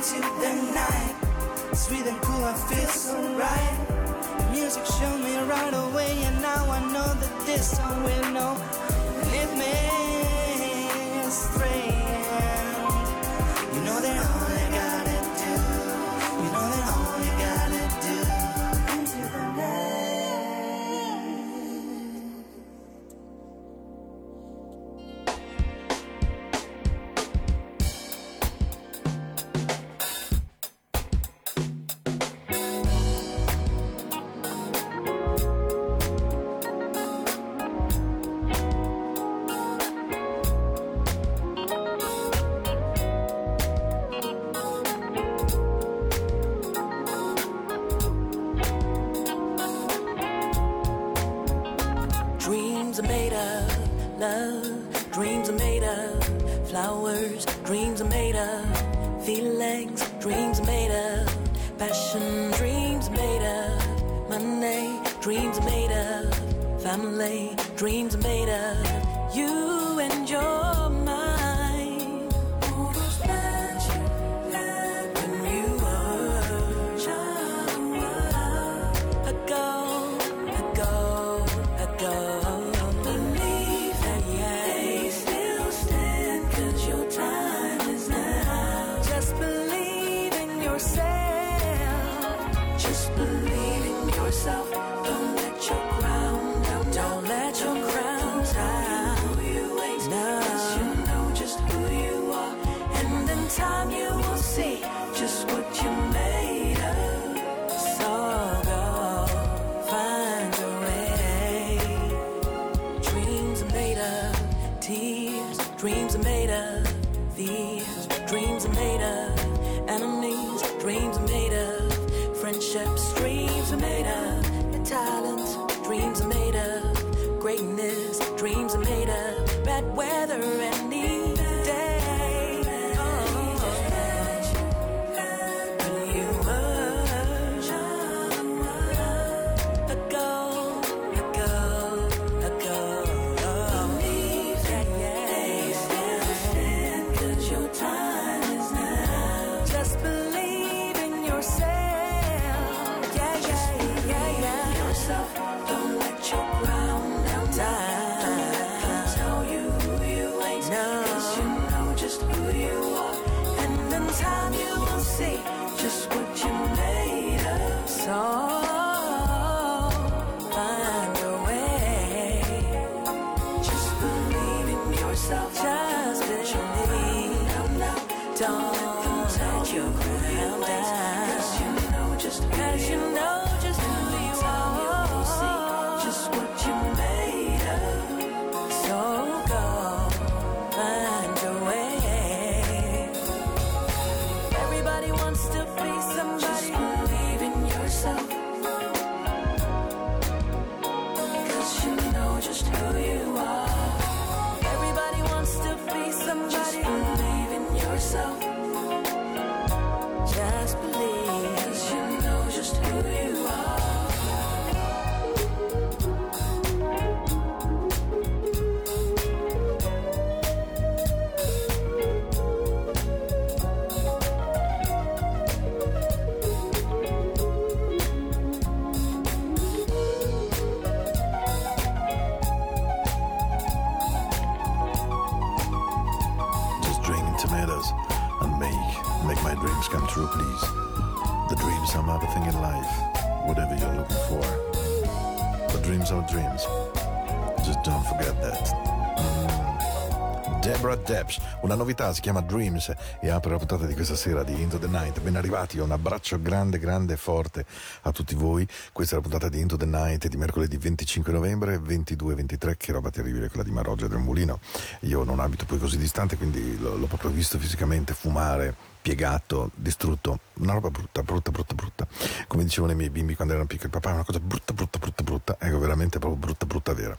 into the night. Sweet and cool, I feel so right. Music showed me right away, and now I know that this song will know. Lead me Dreams are made of fears. Dreams are made of enemies. Dreams are made of friendships. Dreams are made of in dreams are dreams. Just don't forget that. Mm. Deborah Debs, una novità si chiama Dreams e apre la puntata di questa sera di Into the Night. Ben arrivati, un abbraccio grande, grande e forte a tutti voi. Questa è la puntata di Into the Night di mercoledì 25 novembre 22-23, che roba terribile quella di Maroggia del Mulino. Io non abito poi così distante, quindi l'ho, l'ho proprio visto fisicamente fumare piegato, distrutto, una roba brutta, brutta, brutta, brutta. Come dicevano i miei bimbi quando erano piccoli, papà è una cosa brutta, brutta, brutta, brutta, ecco veramente proprio brutta, brutta, vera.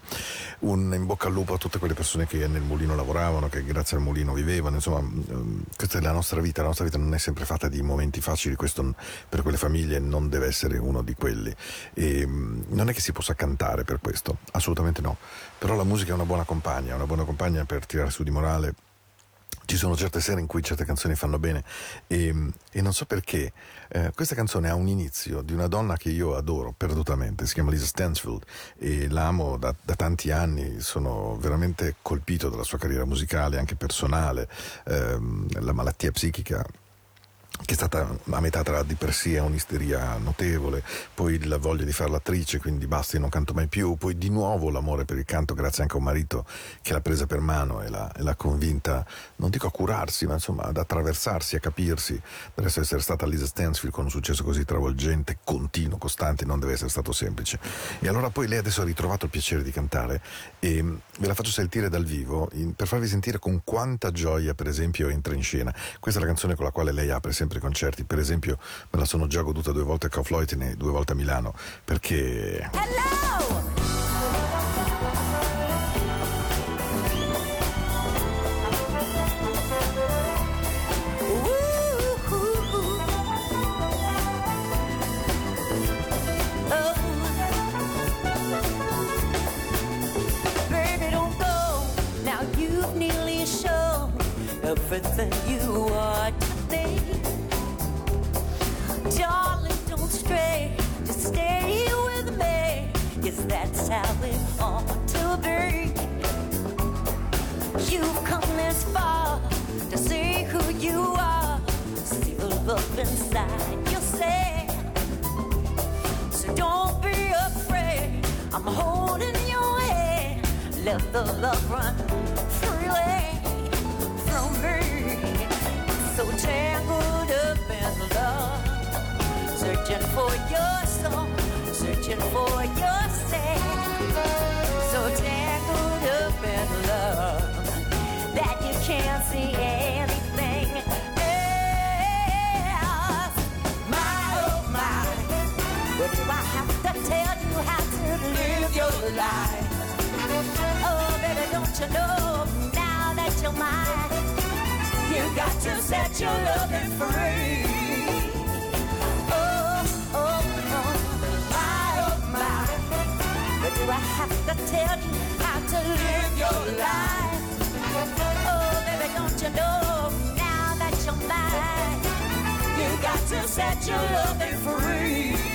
Un in bocca al lupo a tutte quelle persone che nel mulino lavoravano, che grazie al mulino vivevano, insomma, ehm, questa è la nostra vita, la nostra vita non è sempre fatta di momenti facili, questo per quelle famiglie non deve essere uno di quelli. E, mm, non è che si possa cantare per questo, assolutamente no, però la musica è una buona compagna, una buona compagna per tirare su di morale ci sono certe sere in cui certe canzoni fanno bene. E, e non so perché eh, questa canzone ha un inizio di una donna che io adoro perdutamente, si chiama Lisa Stansfield e l'amo da, da tanti anni, sono veramente colpito dalla sua carriera musicale, anche personale, ehm, la malattia psichica che è stata a metà tra depressia e un'isteria notevole, poi la voglia di fare l'attrice, quindi basta, io non canto mai più, poi di nuovo l'amore per il canto grazie anche a un marito che l'ha presa per mano e l'ha, e l'ha convinta, non dico a curarsi, ma insomma ad attraversarsi, a capirsi. Per essere stata Lisa Stansfield con un successo così travolgente, continuo, costante, non deve essere stato semplice. E allora poi lei adesso ha ritrovato il piacere di cantare e mm, ve la faccio sentire dal vivo in, per farvi sentire con quanta gioia, per esempio, entra in scena. Questa è la canzone con la quale lei apre sempre i concerti. Per esempio, me la sono già goduta due volte a Kaufleuten e due volte a Milano perché. Hello! everything you are it to be. You've come this far to see who you are. Love inside. So don't be afraid. I'm holding your hand. Let the love run freely through me. So tangled up in love. Searching for your soul, searching for yourself. So tangled up in love that you can't see anything else. My oh my, what do I have to tell you how to live your life? Oh baby, don't you know now that you're mine, you got to set your loving free. Do I have to tell you how to live your life? Oh, baby, don't you know now that you're mine? You got to set your loving free.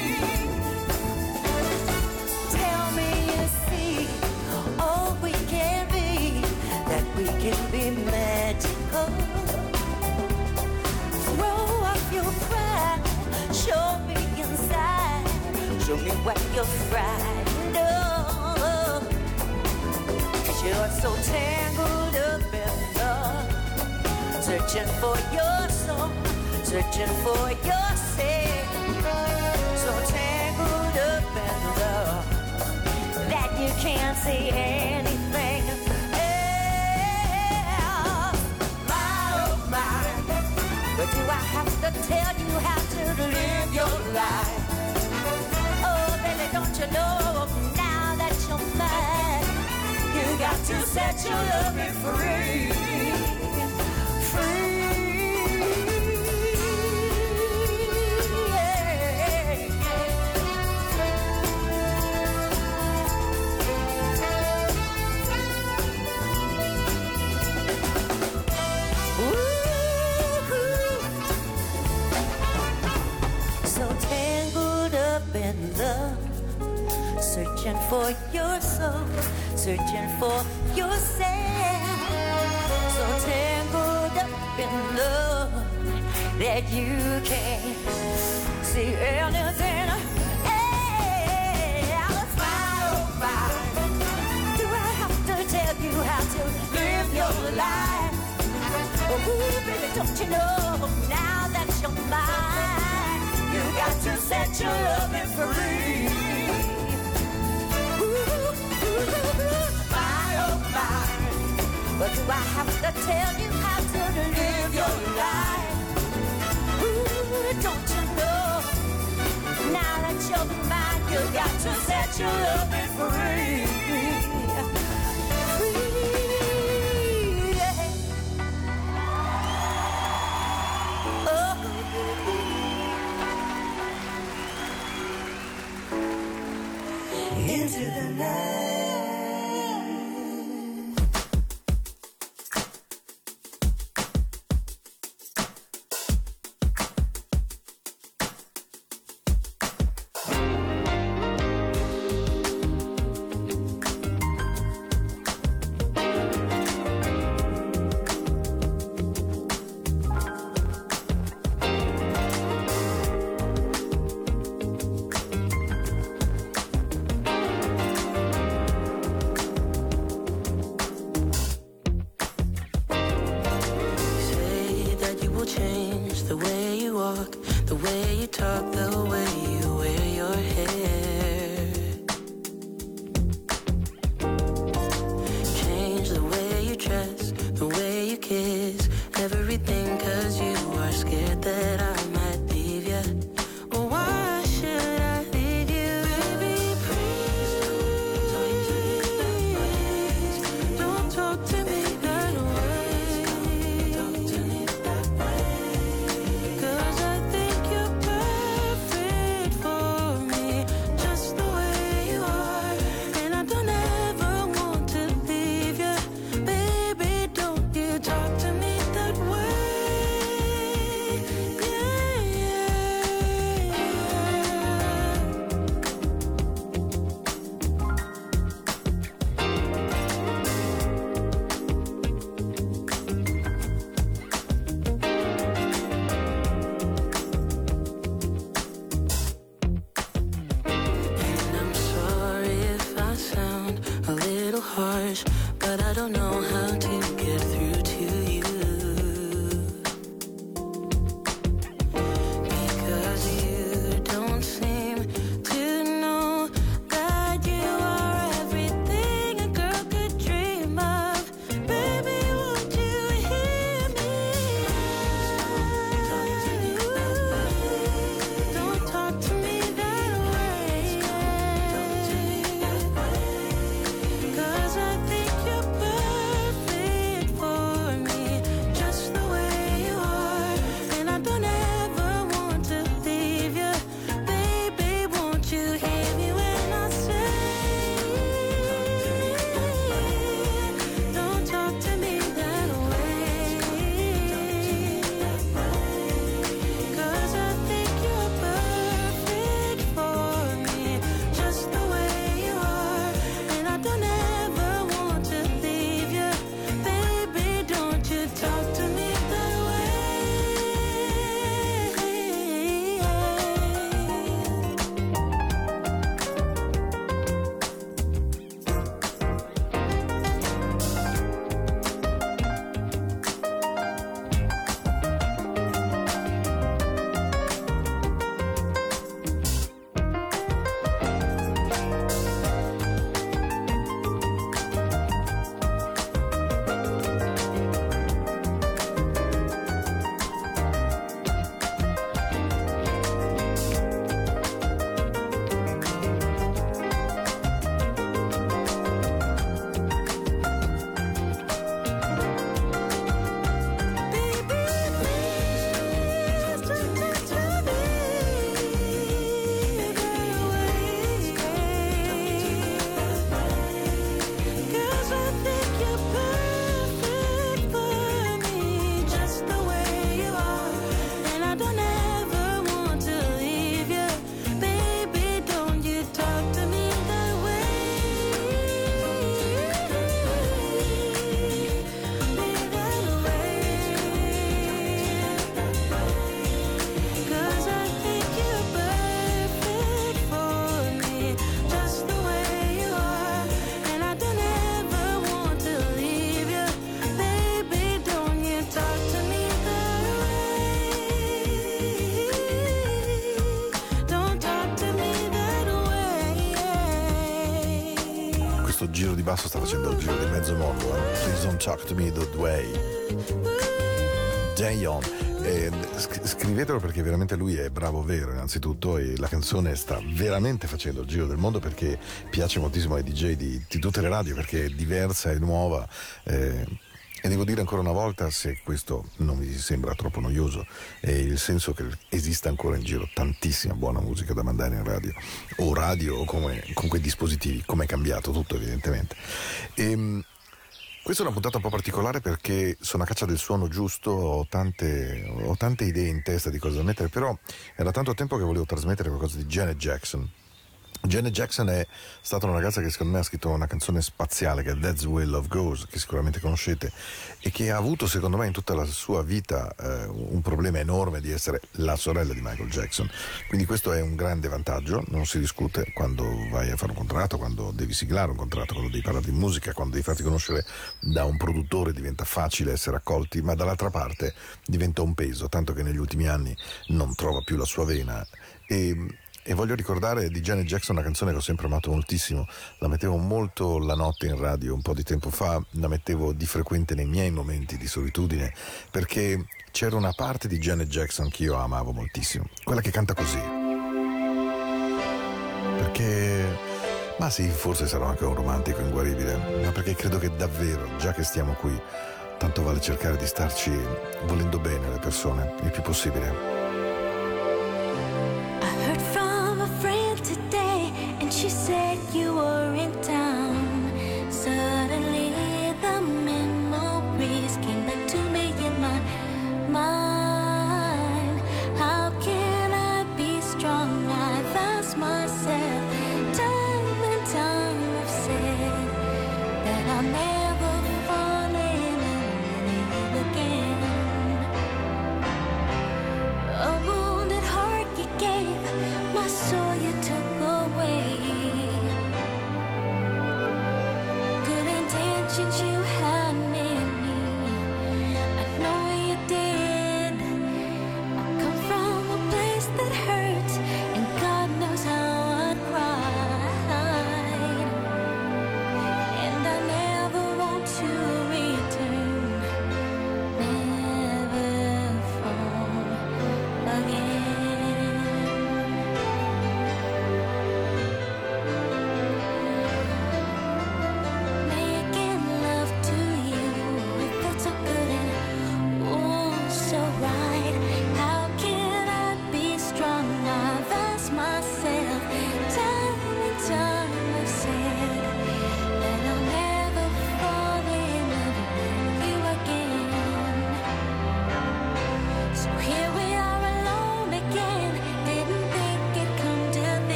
Searching for your soul, searching for yourself. So tangled up in love that you can't see anything else. My oh my, but do I have to tell you how to live your life? Oh baby, don't you know now that you're mine, you got to set your loving free. Searching for your soul, searching for yourself. So tangled up in love that you can't see anything else. My, oh my, do I have to tell you how to live your life? Oh, baby, don't you know now that you're mine, you got to set your loving free. But do I have to tell you how to live your life? Ooh, don't you know now that you're mine, you got to set your loving don't talk to me that way. Dayon. Eh, scrivetelo perché veramente lui è bravo vero innanzitutto e la canzone sta veramente facendo il giro del mondo perché piace moltissimo ai DJ di, di tutte le radio perché è diversa e nuova eh, e devo dire ancora una volta, se questo non vi sembra troppo noioso, è il senso che esista ancora in giro tantissima buona musica da mandare in radio, o radio o come, con quei dispositivi, come è cambiato tutto evidentemente. E, ehm, questa è una puntata un po' particolare perché sono a caccia del suono giusto, ho tante, ho tante idee in testa di cosa da mettere, però era tanto tempo che volevo trasmettere qualcosa di Janet Jackson Janet Jackson è stata una ragazza che secondo me ha scritto una canzone spaziale che è That's Way Love Goes, che sicuramente conoscete, e che ha avuto secondo me in tutta la sua vita eh, un problema enorme di essere la sorella di Michael Jackson. Quindi questo è un grande vantaggio, non si discute quando vai a fare un contratto, quando devi siglare un contratto, quando devi parlare di musica, quando devi farti conoscere da un produttore diventa facile essere accolti, ma dall'altra parte diventa un peso, tanto che negli ultimi anni non trova più la sua vena. E, e voglio ricordare di Janet Jackson una canzone che ho sempre amato moltissimo, la mettevo molto la notte in radio un po' di tempo fa, la mettevo di frequente nei miei momenti di solitudine, perché c'era una parte di Janet Jackson che io amavo moltissimo, quella che canta così. Perché, ma sì, forse sarò anche un romantico inguaribile, ma perché credo che davvero, già che stiamo qui, tanto vale cercare di starci volendo bene alle persone il più possibile.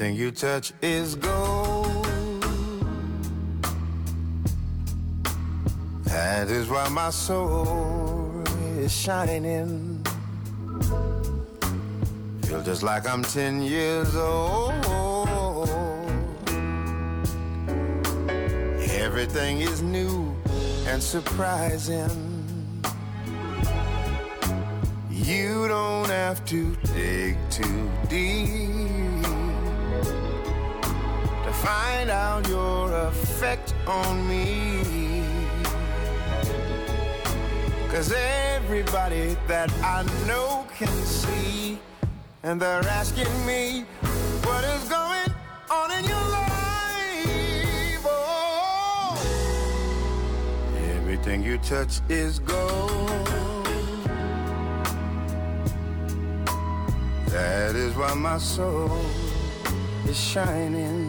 Everything you touch is gold. That is why my soul is shining. Feel just like I'm 10 years old. Everything is new and surprising. You don't have to dig too deep find out your effect on me. Cause everybody that I know can see, and they're asking me what is going on in your life. Oh, everything you touch is gold. That is why my soul is shining.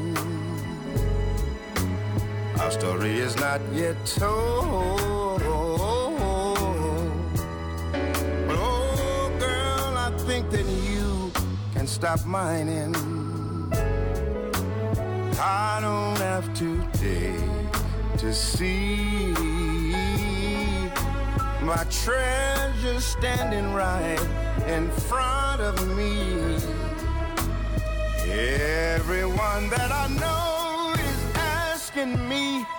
Our story is not yet told. But oh, girl, I think that you can stop mining. I don't have to dig to see my treasure standing right in front of me. Everyone that I know asking me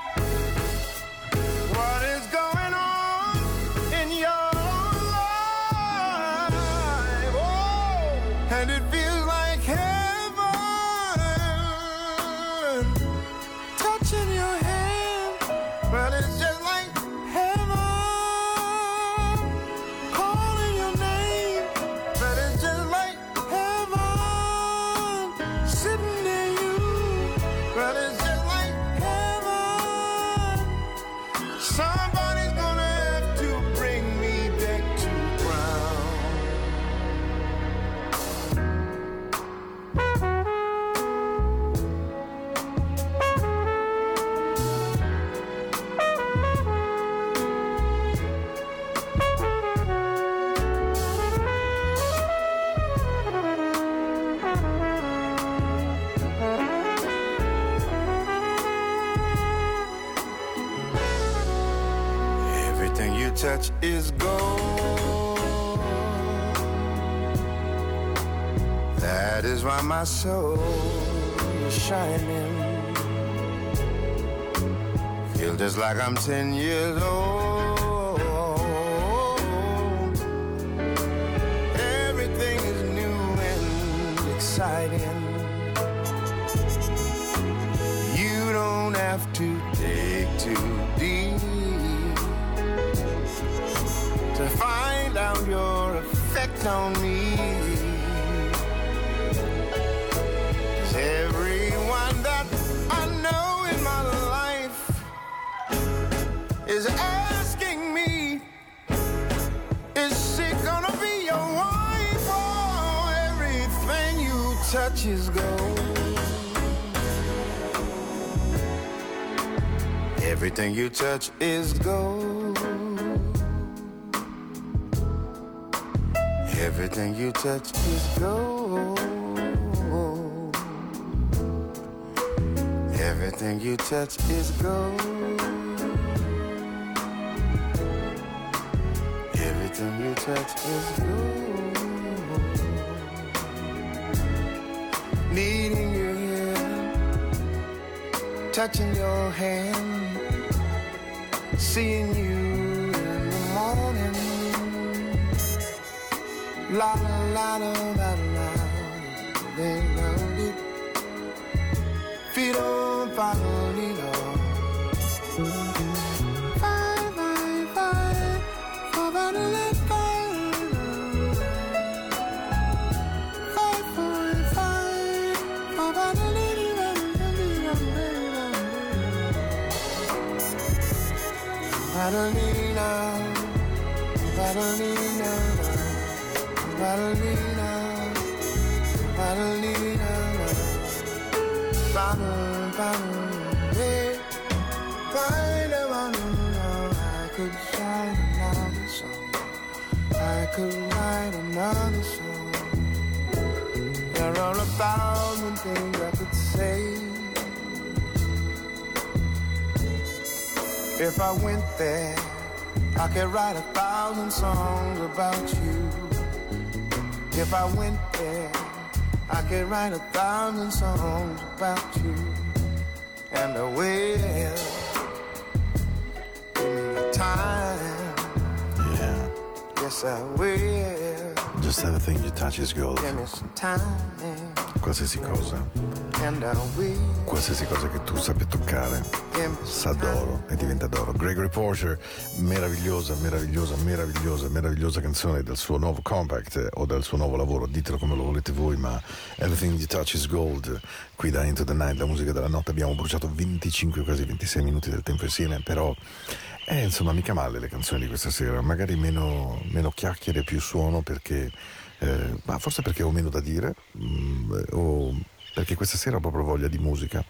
Is my soul is shining. Feel just like I'm 10 years old. Everything is new and exciting. You don't have to dig too deep to find out your effect on me. Is asking me, is she gonna be your wife? Oh, everything you touch is gold. Everything you touch is gold. Everything you touch is gold. Everything you touch is gold. You is gold. Needing your ear, touching your hand, seeing you in the morning. La la la la la la, then round it. Feet on Lilo. Five, Bottle, eh. I could write another song. I could write another song. There are a thousand things I could say. If I went there, I could write a thousand songs about you. If I went there, I could write a thousand songs about you. And I will. Give me the time. Yeah. Yes, I will. Just everything you touch is gold. Give me some time, Qualsiasi cosa, and I will. Qualsiasi cosa che tu sappia toccare, sa d'oro e diventa d'oro. Gregory Porter, meravigliosa, meravigliosa, meravigliosa, meravigliosa canzone del suo nuovo compact eh, o del suo nuovo lavoro, ditelo come lo volete voi, ma Everything You Touch is Gold, qui da Into the Night, la musica della notte, abbiamo bruciato 25, quasi 26 minuti del tempo insieme, però eh, insomma mica male le canzoni di questa sera, magari meno, meno chiacchiere, più suono perché, eh, ma forse perché ho meno da dire, mm, o perché questa sera ho proprio voglia di musica.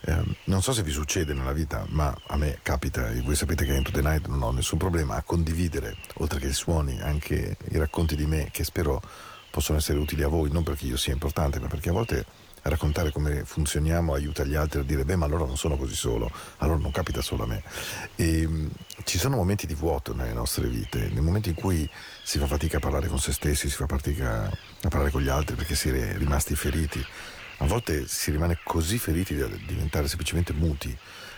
Eh, non so se vi succede nella vita, ma a me capita, e voi sapete che Into the Night non ho nessun problema a condividere, oltre che i suoni, anche i racconti di me, che spero possono essere utili a voi, non perché io sia importante, ma perché a volte raccontare come funzioniamo aiuta gli altri a dire beh ma allora non sono così solo, allora non capita solo a me. E, mh, ci sono momenti di vuoto nelle nostre vite, nei momenti in cui si fa fatica a parlare con se stessi, si fa fatica a parlare con gli altri perché si è rimasti feriti. A volte si rimane così feriti da diventare semplicemente muti.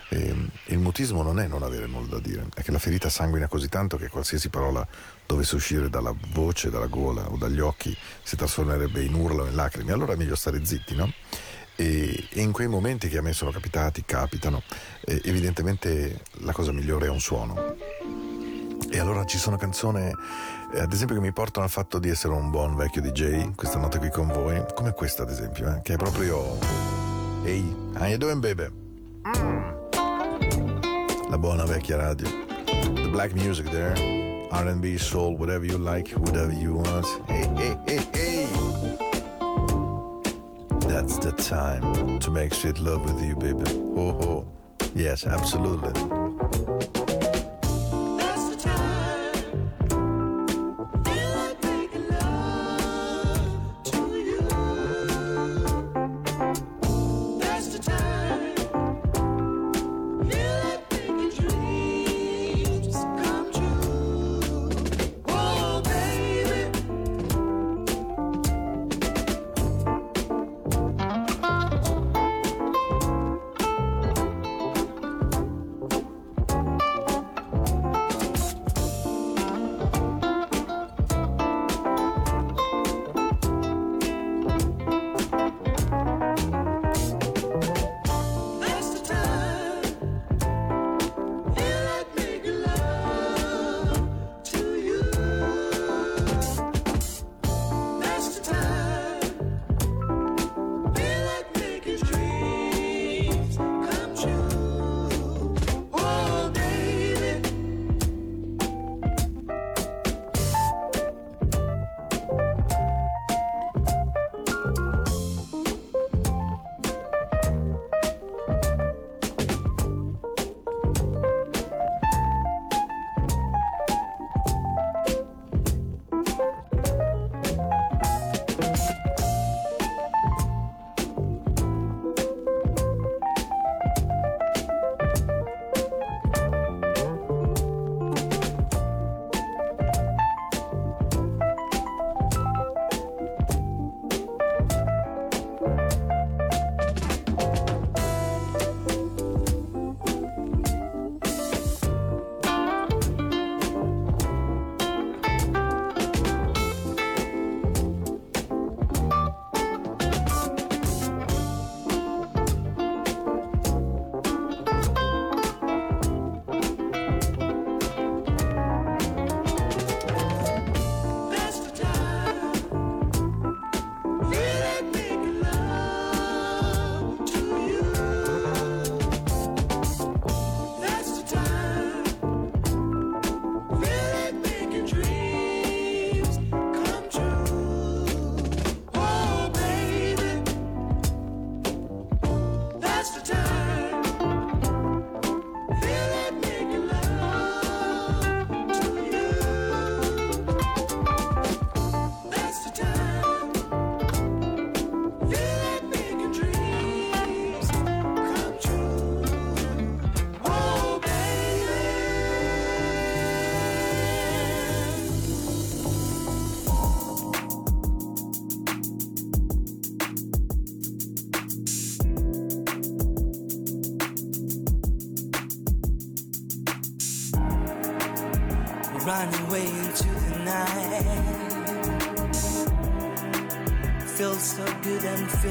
E, il mutismo non è non avere nulla da dire, è che la ferita sanguina così tanto che qualsiasi parola dovesse uscire dalla voce, dalla gola o dagli occhi si trasformerebbe in urlo o in lacrime. Allora è meglio stare zitti, no? E, in quei momenti che a me sono capitati, capitano, eh, evidentemente la cosa migliore è un suono. E allora ci sono canzoni, eh, ad esempio, che mi portano al fatto di essere un buon vecchio DJ, questa notte qui con voi, come questa ad esempio, eh, che è proprio... Ehi, how you doing baby? La buona vecchia radio. The black music there. R&B, soul, whatever you like, whatever you want. Hey, hey, hey, hey. That's the time to make sweet love with you, baby. Oh, oh. Yes, absolutely.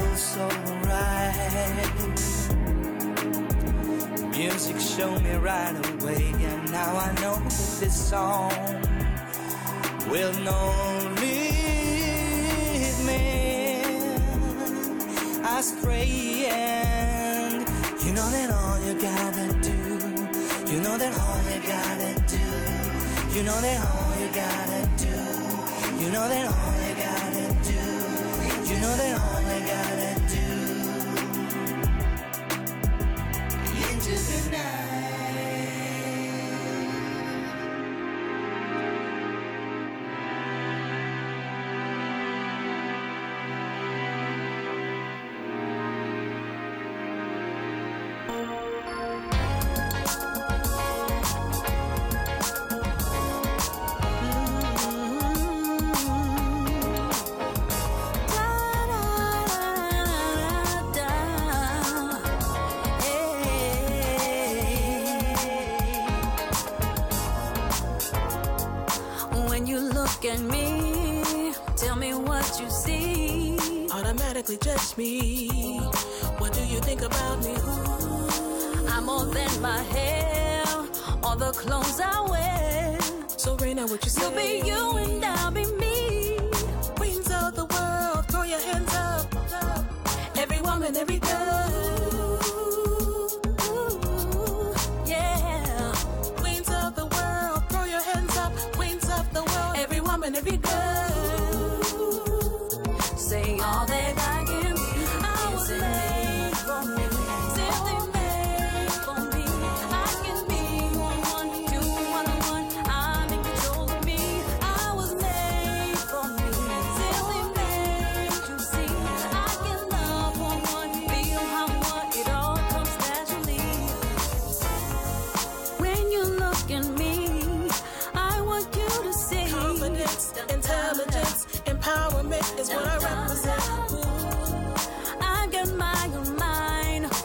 feels so right. Music showed me right away, and now I know that this song will not lead me astray. And you know that all you gotta do, you know that all you gotta do, you know that all you gotta do, you know that all you gotta do, you know that all gotta do. Just deny.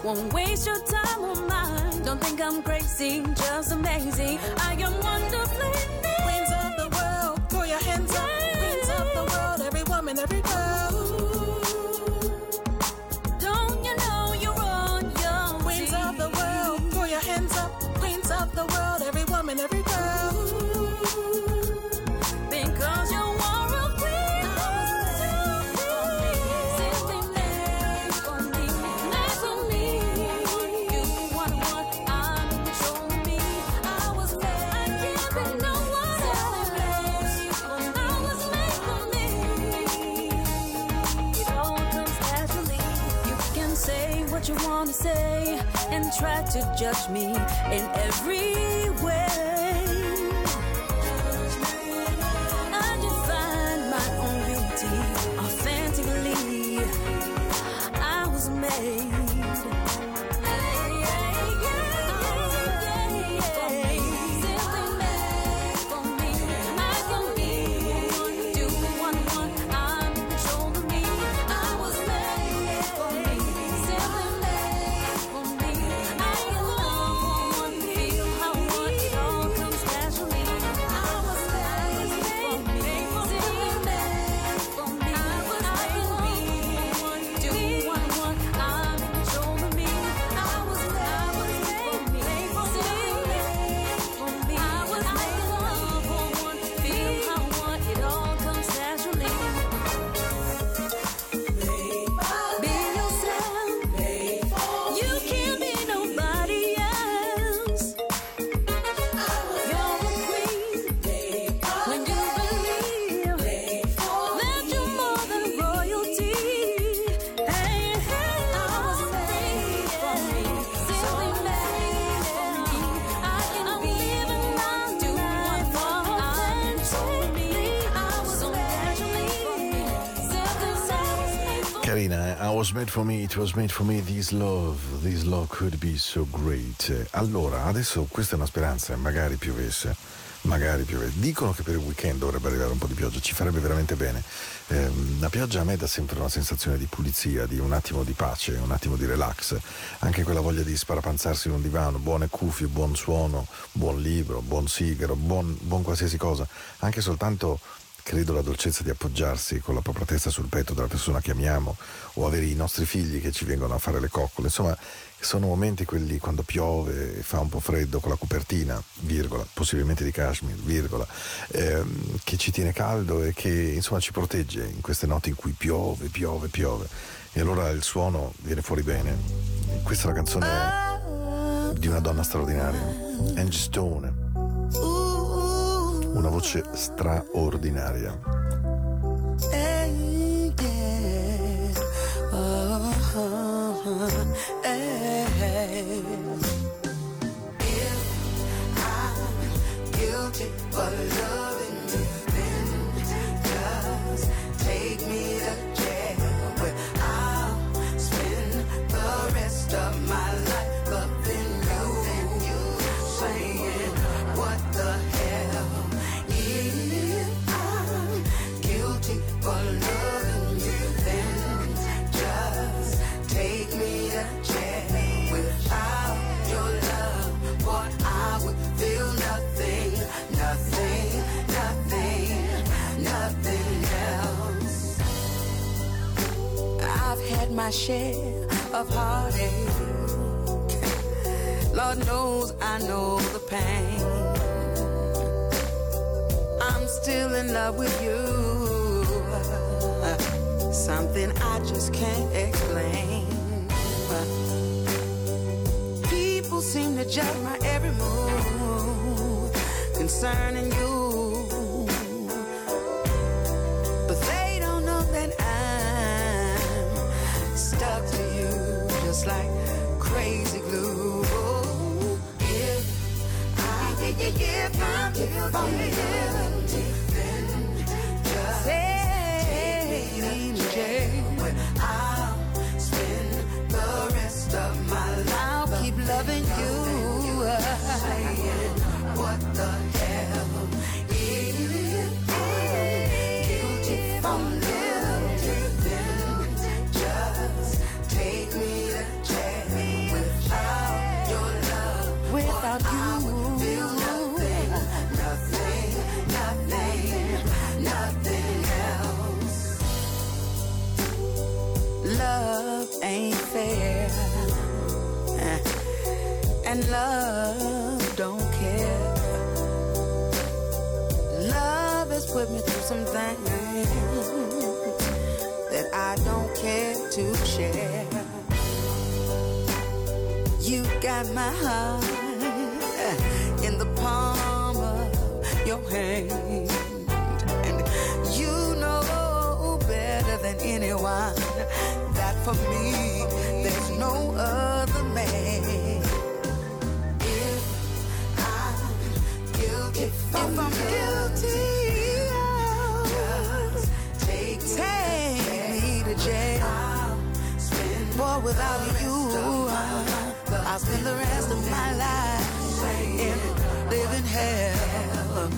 Won't waste your time or mine. Don't think I'm crazy, just amazing. I am wonderfully made. Queens of the world, throw your hands up. Queens of the world, every woman, every girl. try to judge me in every made for me, it was made for me, this love, this love could be so great. Allora, adesso questa è una speranza, eh, magari piovesse, magari piovesse. Dicono che per il weekend dovrebbe arrivare un po' di pioggia, ci farebbe veramente bene. Eh, la pioggia a me dà sempre una sensazione di pulizia, di un attimo di pace, un attimo di relax, anche quella voglia di sparapanzarsi in un divano, buone cuffie, buon suono, buon libro, buon sigaro, buon, buon qualsiasi cosa, anche soltanto credo la dolcezza di appoggiarsi con la propria testa sul petto della persona che amiamo o avere i nostri figli che ci vengono a fare le coccole, insomma sono momenti quelli quando piove e fa un po' freddo con la copertina, virgola, possibilmente di cashmere, virgola, ehm, che ci tiene caldo e che insomma ci protegge in queste notti in cui piove, piove, piove. E allora il suono viene fuori bene. Questa è la canzone di una donna straordinaria, Angie Stone, una voce straordinaria. Yeah. Oh, hey. If I'm guilty for loving my share of heartache. Lord knows I know the pain. I'm still in love with you. Something I just can't explain. People seem to judge my every move concerning you. Like crazy glue. If I, if I'm, if I'm guilty, love don't care. Love has put me through some things that I don't care to share. You got my heart in the palm of your hand. And you know better than anyone that for me there's no other without you, I'll spend the rest of my life in living hell.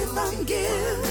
If I'm guilty,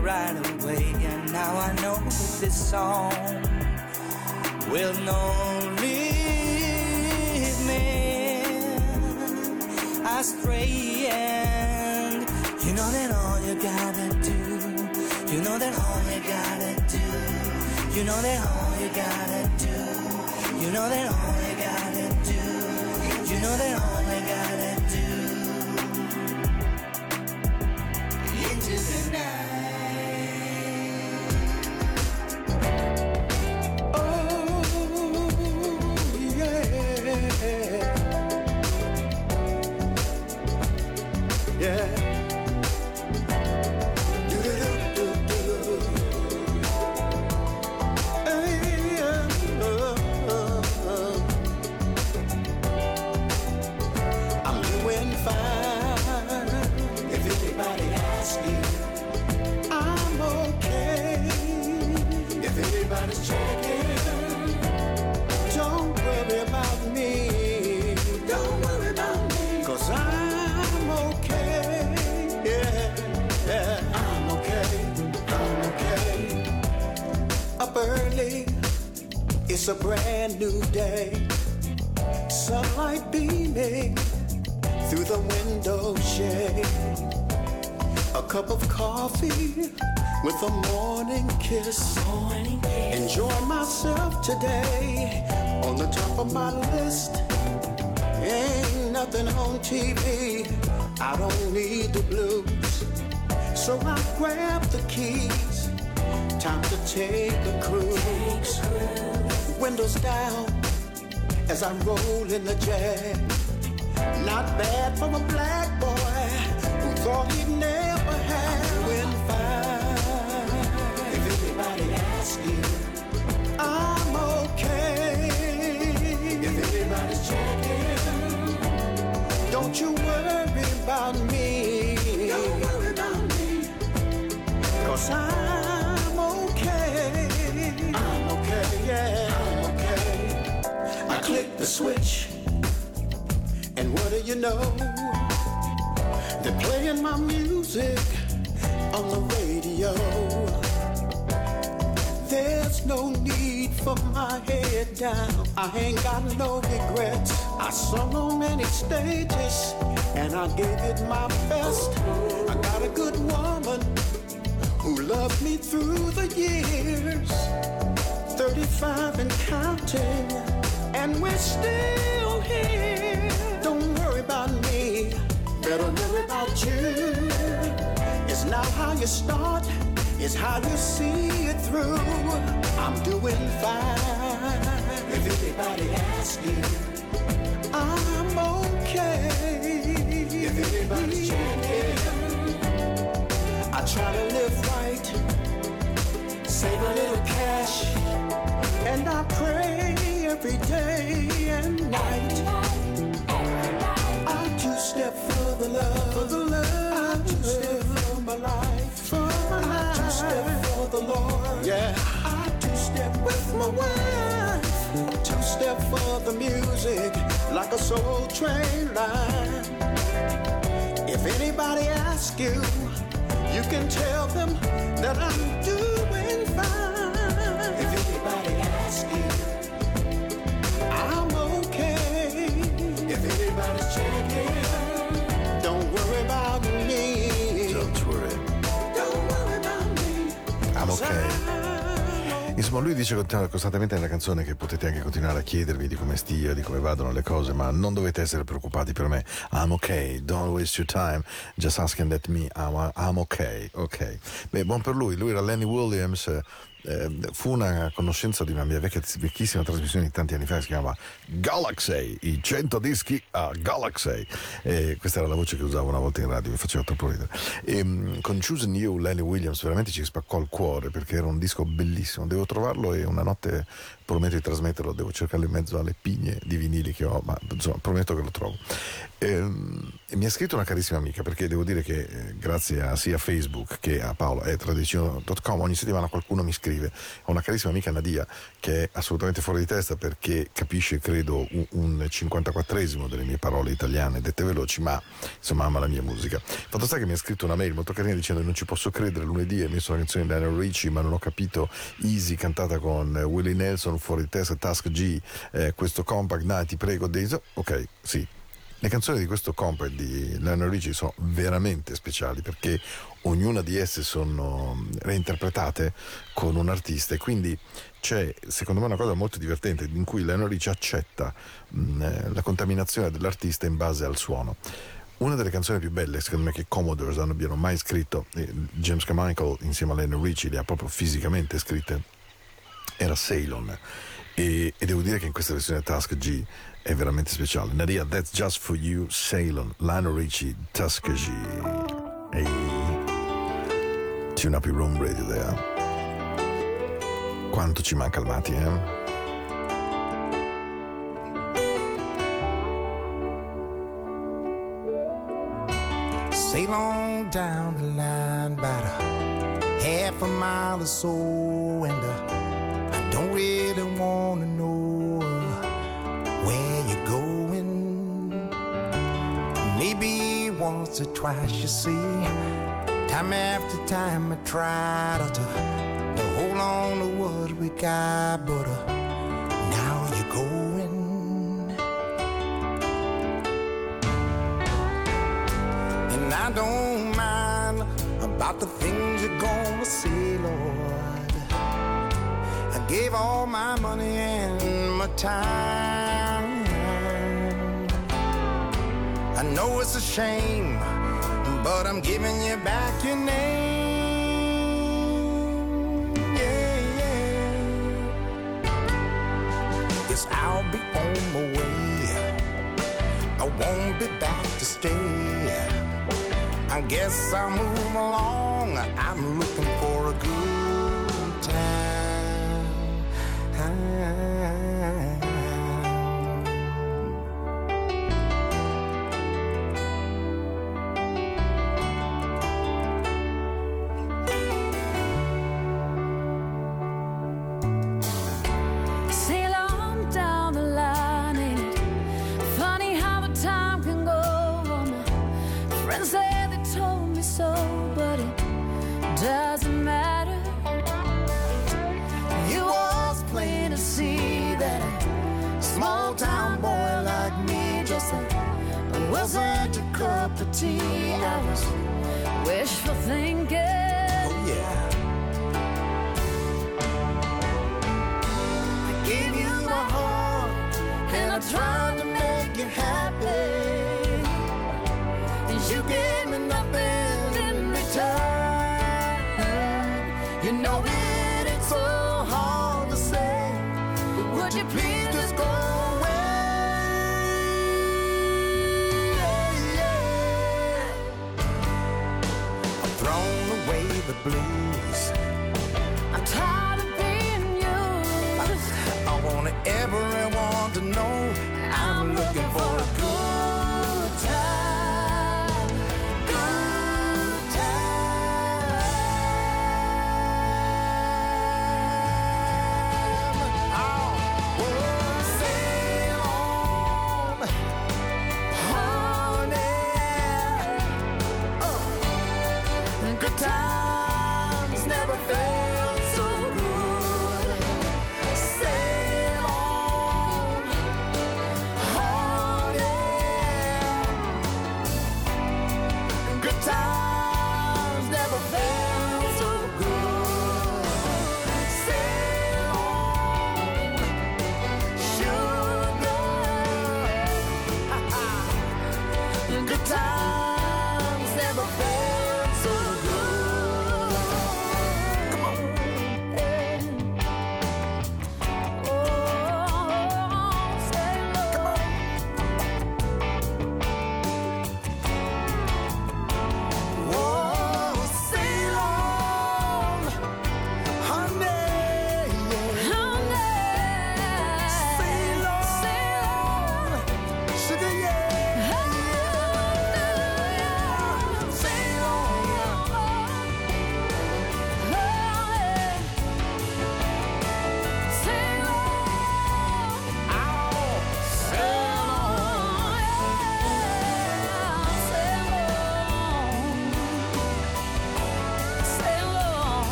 right away, and now I know that this song will not lead me astray. And you know that all you gotta do, you know that all you gotta do, you know that all you gotta do, you know that all you gotta do, you know that it's a brand new day. Sunlight beaming through the window shade. A cup of coffee with a morning kiss. Enjoy myself today on the top of my list. Ain't nothing on TV. I don't need the blues. So I grab the keys. Time to take a cruise. Windows down as I roll in the jag. Not bad for a black boy who thought he'd never switch. And what do you know? They're playing my music on the radio. There's no need for my head down. I ain't got no regrets. I sung on many stages and I gave it my best. I got a good woman who loved me through the years. 35 and counting, and we're still here. Don't worry about me, better worry about you. It's not how you start, it's how you see it through. I'm doing fine. If anybody asks you, I'm okay. If anybody's checking, I try to live right, save a little cash, and I pray every day and night. I two step for the love, for the love. I two step for my life, for my life. I two step for the Lord. Yeah. I two step with my wife. Two step for the music, like a soul train line. If anybody asks you, you can tell them that I'm doing Insomma, lui dice costantemente nella canzone che potete anche continuare a chiedervi di come stia, di come vadano le cose, ma non dovete essere preoccupati per me. I'm okay, don't waste your time. Just asking that me, I'm, I'm okay, ok. Beh, buon per lui, lui era Lenny Williams. Eh, fu una conoscenza di una mia vecchia, vecchissima trasmissione di tanti anni fa si chiama Galaxy, i 100 dischi a Galaxy. Eh, questa era la voce che usavo una volta in radio, mi faceva troppo ridere. E, mm, con Choosing You, Lenny Williams veramente ci spaccò il cuore perché era un disco bellissimo. Devo trovarlo e una notte prometto di trasmetterlo, devo cercarlo in mezzo alle pigne di vinili che ho, ma insomma prometto che lo trovo. Ehm, mi ha scritto una carissima amica perché devo dire che eh, grazie a sia Facebook che a Paolo e tradizio.com ogni settimana qualcuno mi scrive. Ho una carissima amica Nadia che è assolutamente fuori di testa perché capisce, credo, un, un 54esimo delle mie parole italiane dette veloci, ma insomma ama la mia musica. Fatto sta che mi ha scritto una mail molto carina dicendo non ci posso credere, lunedì hai messo la canzone di Lionel Richie ma non ho capito Easy cantata con eh, Willie Nelson fuori di testa, Task G, eh, questo compact, dai ti prego, Daisy. Ok, sì, le canzoni di questo compact di Lionel Richie sono veramente speciali perché ognuna di esse sono reinterpretate con un artista e quindi c'è secondo me una cosa molto divertente in cui Lionel Richie accetta mh, eh, la contaminazione dell'artista in base al suono. Una delle canzoni più belle, secondo me, che Commodores abbiano mai scritto, eh, James Carmichael insieme a Lionel Richie le ha proprio fisicamente scritte, era Ceylon. E, e devo dire che in questa versione Task G è veramente speciale. Nadia, That's Just For You, Ceylon, Lionel Richie, Tuskegee. Ehi, tune up your room radio there. Quanto ci manca il Mati, eh? Sail on down the line about a half a mile or so, and uh, I don't really wanna know where you're going. Maybe once or twice, you see. Time after time, I try to, to hold on to what we got, but uh, now you're going. And I don't mind about the things you're gonna say, Lord. Gave all my money and my time. I know it's a shame, but I'm giving you back your name. Yeah, yeah. Yes, I'll be on my way. I won't be back to stay. I guess I'll move along. I'm looking for a good าย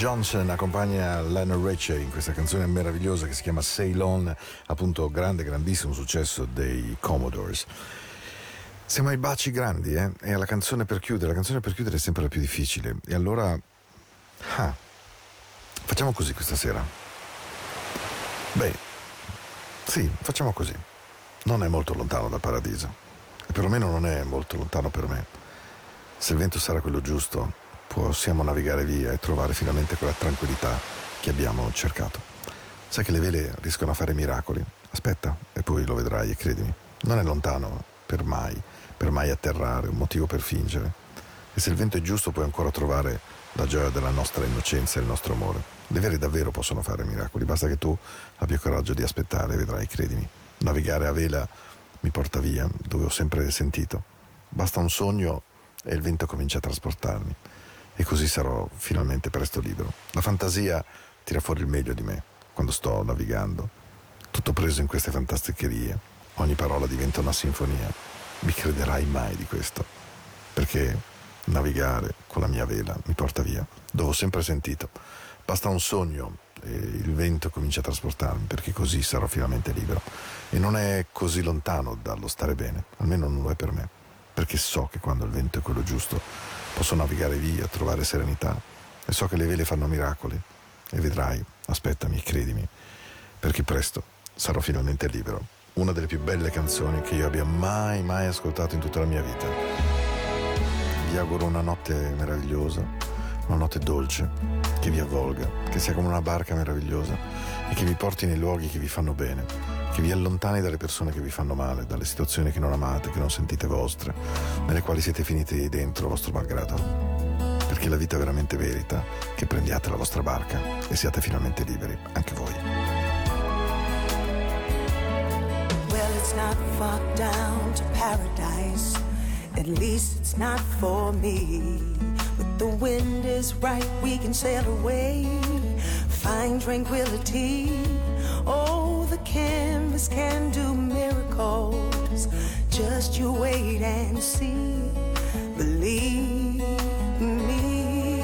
Johnson accompagna Lionel Richie in questa canzone meravigliosa che si chiama Ceylon, appunto grande, grandissimo successo dei Commodores. Siamo ai baci grandi, eh? È la canzone per chiudere. La canzone per chiudere è sempre la più difficile. E allora. Ah, facciamo così questa sera. Beh, sì, facciamo così. Non è molto lontano dal paradiso. E perlomeno non è molto lontano per me. Se il vento sarà quello giusto, possiamo navigare via e trovare finalmente quella tranquillità che abbiamo cercato. Sai che le vele riescono a fare miracoli. Aspetta, e poi lo vedrai e credimi. Non è lontano per mai per mai atterrare, un motivo per fingere. E se il vento è giusto puoi ancora trovare la gioia della nostra innocenza e il nostro amore. Le vere davvero possono fare miracoli, basta che tu abbia coraggio di aspettare, vedrai, credimi. Navigare a vela mi porta via, dove ho sempre sentito. Basta un sogno e il vento comincia a trasportarmi. E così sarò finalmente presto libero. La fantasia tira fuori il meglio di me quando sto navigando. Tutto preso in queste fantasticherie. Ogni parola diventa una sinfonia mi crederai mai di questo, perché navigare con la mia vela mi porta via, dove ho sempre sentito. Basta un sogno e il vento comincia a trasportarmi, perché così sarò finalmente libero. E non è così lontano dallo stare bene, almeno non lo è per me, perché so che quando il vento è quello giusto posso navigare via, trovare serenità e so che le vele fanno miracoli. E vedrai, aspettami, credimi, perché presto sarò finalmente libero una delle più belle canzoni che io abbia mai, mai ascoltato in tutta la mia vita. Vi auguro una notte meravigliosa, una notte dolce, che vi avvolga, che sia come una barca meravigliosa e che vi porti nei luoghi che vi fanno bene, che vi allontani dalle persone che vi fanno male, dalle situazioni che non amate, che non sentite vostre, nelle quali siete finiti dentro vostro malgrado. Perché la vita veramente merita che prendiate la vostra barca e siate finalmente liberi, anche voi. it's not far down to paradise. At least it's not for me. But the wind is right, we can sail away. Find tranquility. Oh, the canvas can do miracles. Just you wait and see. Believe me.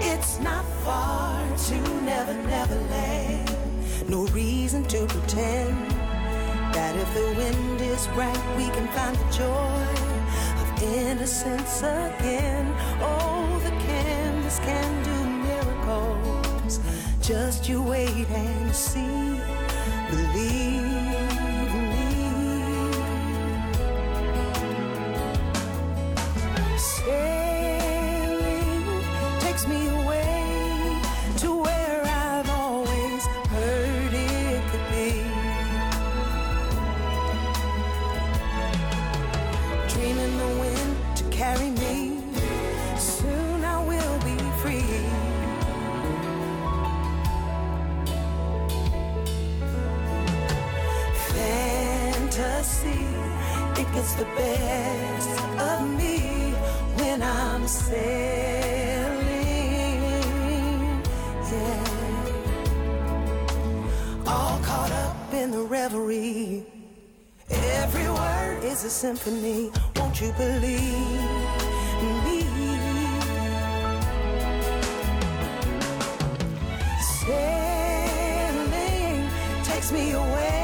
It's not far to Never, Never Land. No reason to pretend that if the wind is right, we can find the joy of innocence again. Oh, the canvas can. Just you wait and see. Believe symphony. Won't you believe me? Sailing takes me away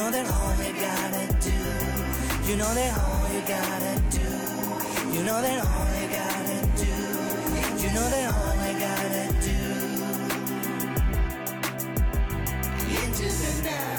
know that all you gotta do, you know that all you gotta do, you know that all you gotta do, you know that all I gotta do. Into the night.